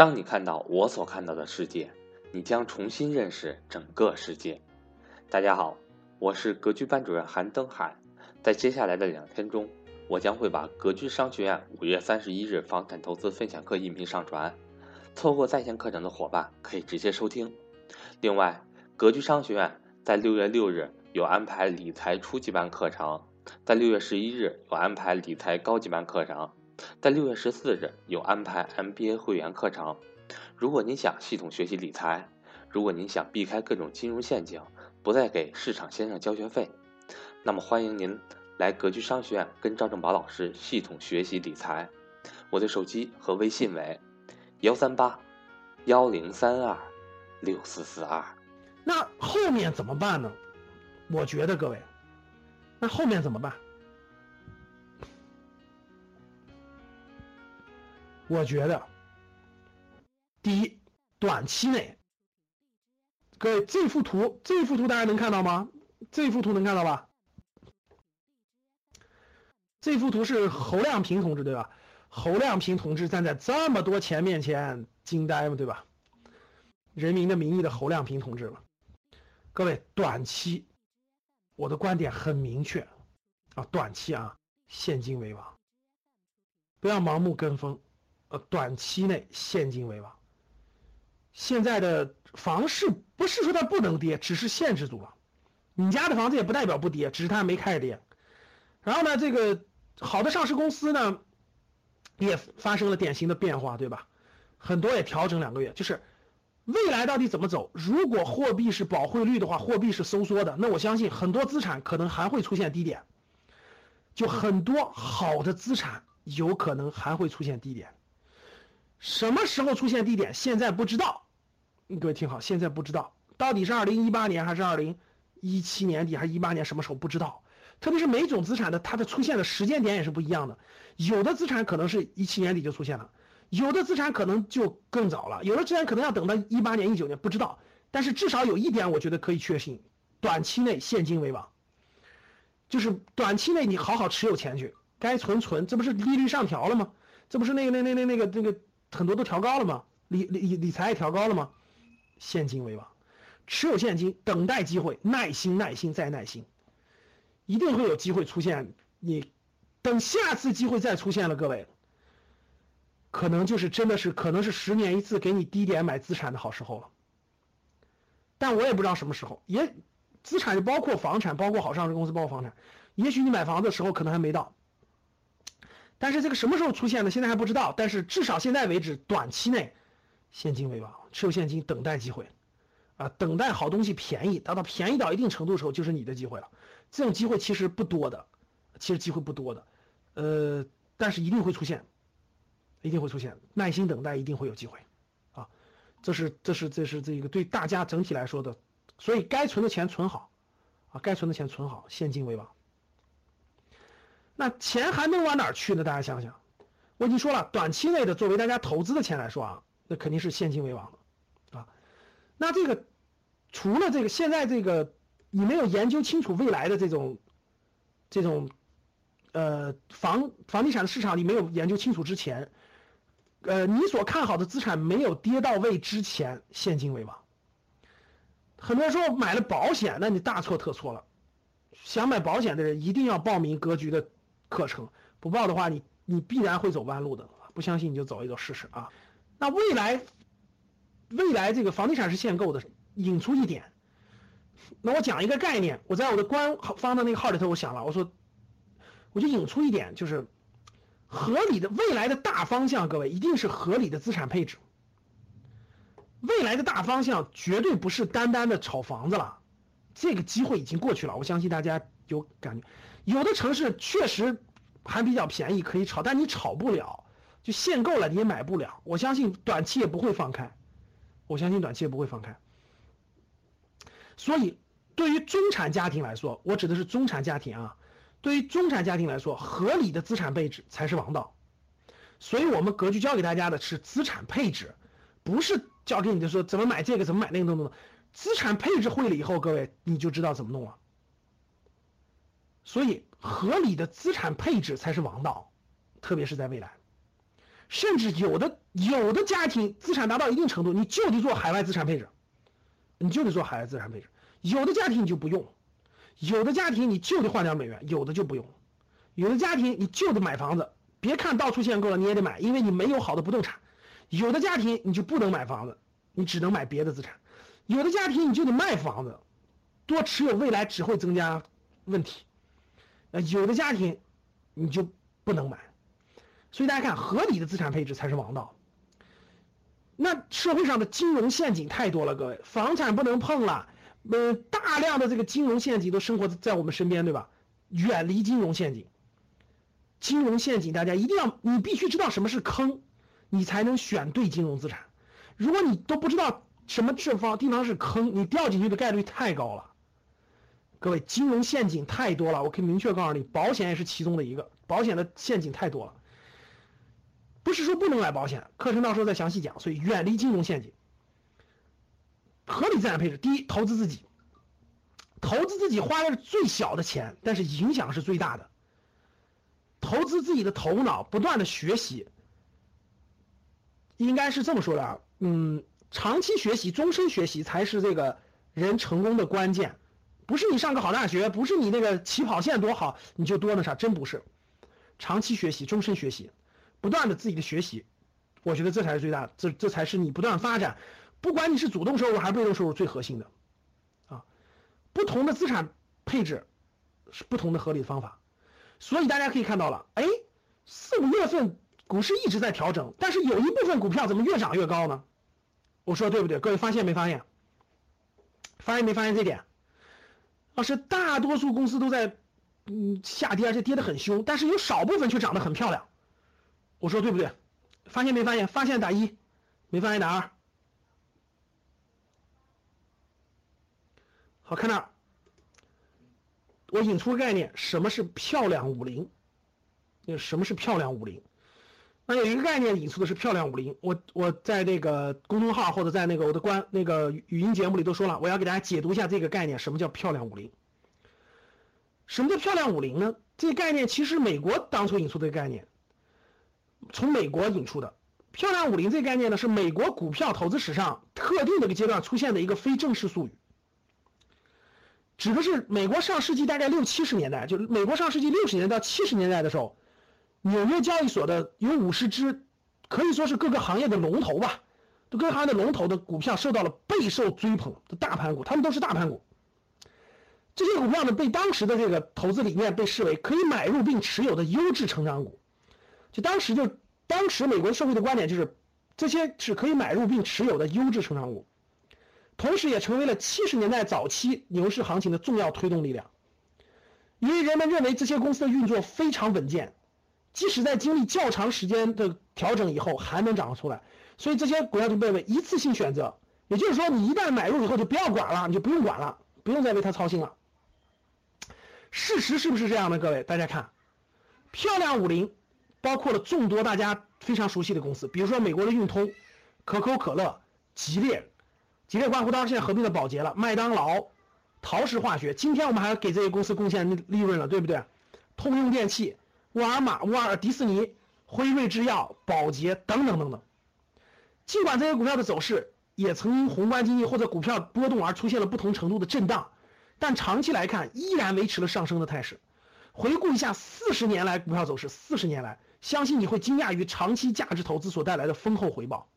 当你看到我所看到的世界，你将重新认识整个世界。大家好，我是格局班主任韩登海。在接下来的两天中，我将会把格局商学院五月三十一日房产投资分享课音频上传，错过在线课程的伙伴可以直接收听。另外，格局商学院在六月六日有安排理财初级班课程，在六月十一日有安排理财高级班课程。在六月十四日有安排 MBA 会员课程。如果您想系统学习理财，如果您想避开各种金融陷阱，不再给市场先生交学费，那么欢迎您来格局商学院跟赵正宝老师系统学习理财。我的手机和微信为幺三八幺零三二六四四二。那后面怎么办呢？我觉得各位，那后面怎么办？我觉得，第一，短期内，各位这幅图，这幅图大家能看到吗？这幅图能看到吧？这幅图是侯亮平同志对吧？侯亮平同志站在这么多钱面前惊呆了对吧？人民的名义的侯亮平同志了。各位，短期，我的观点很明确，啊，短期啊，现金为王，不要盲目跟风。呃，短期内现金为王。现在的房市不是说它不能跌，只是限制住了。你家的房子也不代表不跌，只是它没开始跌。然后呢，这个好的上市公司呢，也发生了典型的变化，对吧？很多也调整两个月。就是未来到底怎么走？如果货币是保汇率的话，货币是收缩的，那我相信很多资产可能还会出现低点。就很多好的资产有可能还会出现低点。什么时候出现低点？现在不知道，各位听好，现在不知道，到底是二零一八年还是二零一七年底还是一八年什么时候不知道。特别是每种资产的它的出现的时间点也是不一样的，有的资产可能是一七年底就出现了，有的资产可能就更早了，有的资产可能要等到一八年、一九年，不知道。但是至少有一点，我觉得可以确信，短期内现金为王，就是短期内你好好持有钱去，该存存，这不是利率上调了吗？这不是那个那那那那个那个。很多都调高了吗？理理理财也调高了吗？现金为王，持有现金，等待机会，耐心耐心再耐心，一定会有机会出现。你等下次机会再出现了，各位，可能就是真的是可能是十年一次给你低点买资产的好时候了。但我也不知道什么时候，也资产就包括房产，包括好上市公司，包括房产，也许你买房的时候可能还没到。但是这个什么时候出现的，现在还不知道。但是至少现在为止，短期内，现金为王，持有现金，等待机会，啊，等待好东西便宜，达到便宜到一定程度的时候，就是你的机会了。这种机会其实不多的，其实机会不多的，呃，但是一定会出现，一定会出现，耐心等待，一定会有机会，啊，这是这是这是这个对大家整体来说的，所以该存的钱存好，啊，该存的钱存好，现金为王。那钱还能往哪儿去呢？大家想想，我已经说了，短期内的作为大家投资的钱来说啊，那肯定是现金为王的，啊，那这个除了这个，现在这个你没有研究清楚未来的这种这种呃房房地产的市场，你没有研究清楚之前，呃，你所看好的资产没有跌到位之前，现金为王。很多人说买了保险，那你大错特错了。想买保险的人一定要报名格局的。课程不报的话，你你必然会走弯路的。不相信你就走一走试试啊。那未来，未来这个房地产是限购的，引出一点。那我讲一个概念，我在我的官方的那个号里头，我想了，我说，我就引出一点，就是合理的未来的大方向，各位一定是合理的资产配置。未来的大方向绝对不是单单的炒房子了，这个机会已经过去了。我相信大家有感觉。有的城市确实还比较便宜，可以炒，但你炒不了，就限购了你也买不了。我相信短期也不会放开，我相信短期也不会放开。所以，对于中产家庭来说，我指的是中产家庭啊，对于中产家庭来说，合理的资产配置才是王道。所以我们格局教给大家的是资产配置，不是教给你的说怎么买这个怎么买那个等等。资产配置会了以后，各位你就知道怎么弄了。所以，合理的资产配置才是王道，特别是在未来。甚至有的有的家庭资产达到一定程度，你就得做海外资产配置，你就得做海外资产配置。有的家庭你就不用，有的家庭你就得换掉美元，有的就不用。有的家庭你就得买房子，别看到处限购了，你也得买，因为你没有好的不动产。有的家庭你就不能买房子，你只能买别的资产。有的家庭你就得卖房子，多持有未来只会增加问题。呃，有的家庭你就不能买。所以大家看，合理的资产配置才是王道。那社会上的金融陷阱太多了，各位，房产不能碰了，呃，大量的这个金融陷阱都生活在我们身边，对吧？远离金融陷阱。金融陷阱，大家一定要，你必须知道什么是坑，你才能选对金融资产。如果你都不知道什么地方地方是坑，你掉进去的概率太高了。各位，金融陷阱太多了，我可以明确告诉你，保险也是其中的一个，保险的陷阱太多了。不是说不能买保险，课程到时候再详细讲。所以远离金融陷阱，合理资产配置。第一，投资自己，投资自己花的是最小的钱，但是影响是最大的。投资自己的头脑，不断的学习，应该是这么说的啊，嗯，长期学习、终身学习才是这个人成功的关键，不是你上个好大学，不是你那个起跑线多好你就多那啥，真不是，长期学习、终身学习，不断的自己的学习，我觉得这才是最大，这这才是你不断发展，不管你是主动收入还是被动收入最核心的，啊，不同的资产配置是不同的合理的方法。所以大家可以看到了，哎，四五月份股市一直在调整，但是有一部分股票怎么越涨越高呢？我说对不对？各位发现没发现？发现没发现这点？老师，大多数公司都在嗯下跌，而且跌得很凶，但是有少部分却涨得很漂亮。我说对不对？发现没发现？发现打一，没发现打二。好，看那儿。我引出个概念，什么是漂亮五零？那什么是漂亮五零？那有一个概念引出的是漂亮五零。我我在那个公众号或者在那个我的官那个语音节目里都说了，我要给大家解读一下这个概念，什么叫漂亮五零？什么叫漂亮五零呢？这个概念其实美国当初引出的概念，从美国引出的漂亮五零这个概念呢，是美国股票投资史上特定的一个阶段出现的一个非正式术语。指的是美国上世纪大概六七十年代，就美国上世纪六十年代到七十年代的时候，纽约交易所的有五十只，可以说是各个行业的龙头吧，各个行业的龙头的股票受到了备受追捧的大盘股，他们都是大盘股。这些股票呢，被当时的这个投资理念被视为可以买入并持有的优质成长股，就当时就当时美国社会的观点就是，这些是可以买入并持有的优质成长股。同时，也成为了七十年代早期牛市行情的重要推动力量，因为人们认为这些公司的运作非常稳健，即使在经历较长时间的调整以后还能涨出来，所以这些股票就被为一次性选择。也就是说，你一旦买入以后就不要管了，你就不用管了，不用再为它操心了。事实是不是这样的？各位，大家看，漂亮五零包括了众多大家非常熟悉的公司，比如说美国的运通、可口可乐、吉列。吉列刮胡刀现在合并的宝洁了，麦当劳、陶氏化学，今天我们还要给这些公司贡献利润了，对不对？通用电气、沃尔玛、沃尔迪士尼、辉瑞制药、宝洁等等等等。尽管这些股票的走势也曾因宏观经济或者股票波动而出现了不同程度的震荡，但长期来看依然维持了上升的态势。回顾一下四十年来股票走势，四十年来，相信你会惊讶于长期价值投资所带来的丰厚回报。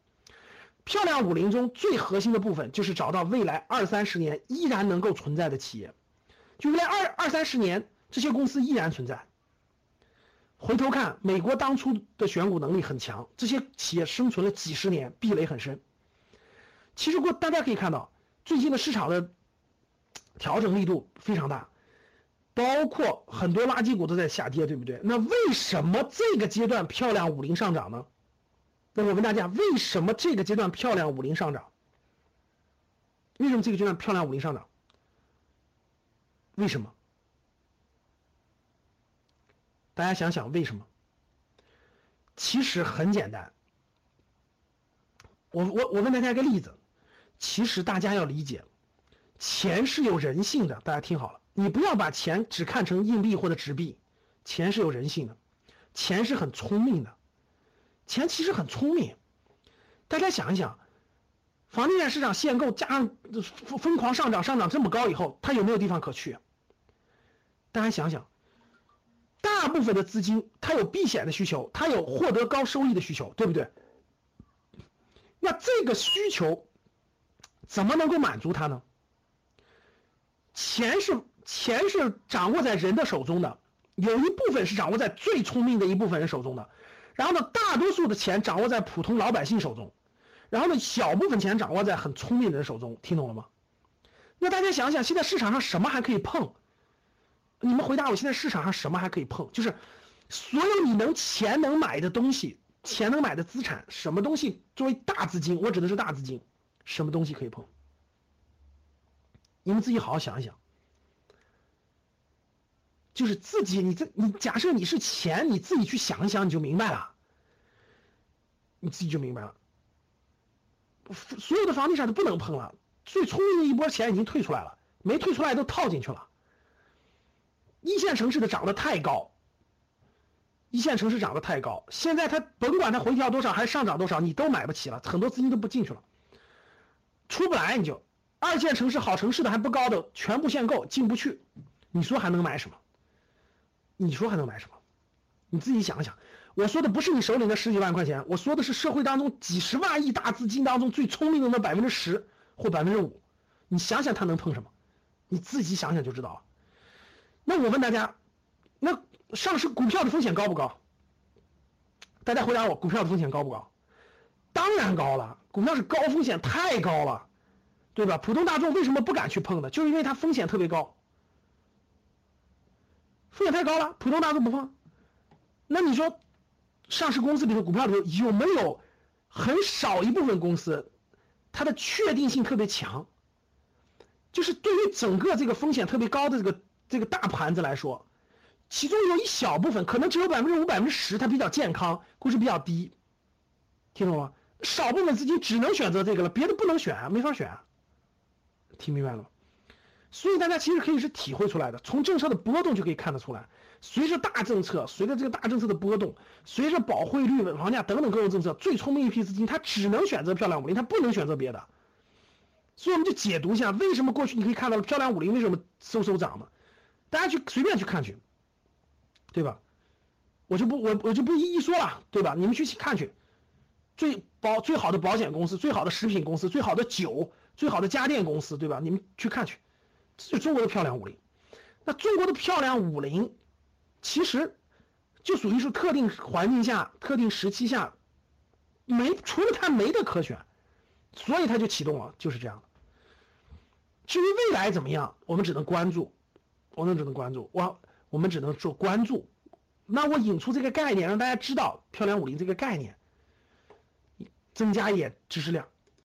漂亮五零中最核心的部分就是找到未来二三十年依然能够存在的企业，就未来二二三十年这些公司依然存在。回头看，美国当初的选股能力很强，这些企业生存了几十年，壁垒很深。其实过大家可以看到，最近的市场的调整力度非常大，包括很多垃圾股都在下跌，对不对？那为什么这个阶段漂亮五零上涨呢？那我问大家，为什么这个阶段漂亮五零上涨？为什么这个阶段漂亮五零上涨？为什么？大家想想为什么？其实很简单。我我我问大家一个例子，其实大家要理解，钱是有人性的。大家听好了，你不要把钱只看成硬币或者纸币，钱是有人性的，钱是很聪明的。钱其实很聪明，大家想一想，房地产市场限购加上疯疯狂上涨，上涨这么高以后，它有没有地方可去？大家想想，大部分的资金它有避险的需求，它有获得高收益的需求，对不对？那这个需求怎么能够满足它呢？钱是钱是掌握在人的手中的，有一部分是掌握在最聪明的一部分人手中的，然后呢，大多数的钱掌握在普通老百姓手中，然后呢，小部分钱掌握在很聪明的人手中，听懂了吗？那大家想想，现在市场上什么还可以碰？你们回答我，现在市场上什么还可以碰？就是所有你能钱能买的东西，钱能买的资产，什么东西作为大资金？我指的是大资金，什么东西可以碰？你们自己好好想一想。就是自己，你这你假设你是钱，你自己去想一想，你就明白了。你自己就明白了。所有的房地产都不能碰了，最聪明的一波钱已经退出来了，没退出来都套进去了。一线城市的涨得太高，一线城市涨得太高，现在它甭管它回调多少还是上涨多少，你都买不起了，很多资金都不进去了，出不来你就。二线城市好城市的还不高的全部限购进不去，你说还能买什么？你说还能买什么？你自己想想。我说的不是你手里的十几万块钱，我说的是社会当中几十万亿大资金当中最聪明的那百分之十或百分之五。你想想他能碰什么？你自己想想就知道了。那我问大家，那上市股票的风险高不高？大家回答我，股票的风险高不高？当然高了，股票是高风险，太高了，对吧？普通大众为什么不敢去碰呢？就是因为它风险特别高，风险太高了，普通大众不碰。那你说，上市公司里头股票里头有没有很少一部分公司，它的确定性特别强？就是对于整个这个风险特别高的这个。这个大盘子来说，其中有一小部分，可能只有百分之五、百分之十，它比较健康，估值比较低，听懂吗？少部分资金只能选择这个了，别的不能选啊，没法选啊。听明白了吗？所以大家其实可以是体会出来的，从政策的波动就可以看得出来，随着大政策，随着这个大政策的波动，随着保汇率、稳房价等等各种政策，最聪明一批资金，它只能选择漂亮五零，它不能选择别的。所以我们就解读一下，为什么过去你可以看到漂亮五零为什么嗖嗖涨呢？大家去随便去看去，对吧？我就不我我就不一一说了，对吧？你们去看去，最保最好的保险公司、最好的食品公司、最好的酒、最好的家电公司，对吧？你们去看去，这就中国的漂亮五零。那中国的漂亮五零，其实就属于是特定环境下、特定时期下，没除了它没得可选，所以它就启动了，就是这样的。至于未来怎么样，我们只能关注。我们只能关注我，我们只能做关注。那我引出这个概念，让大家知道漂亮五零这个概念，增加一点知识量。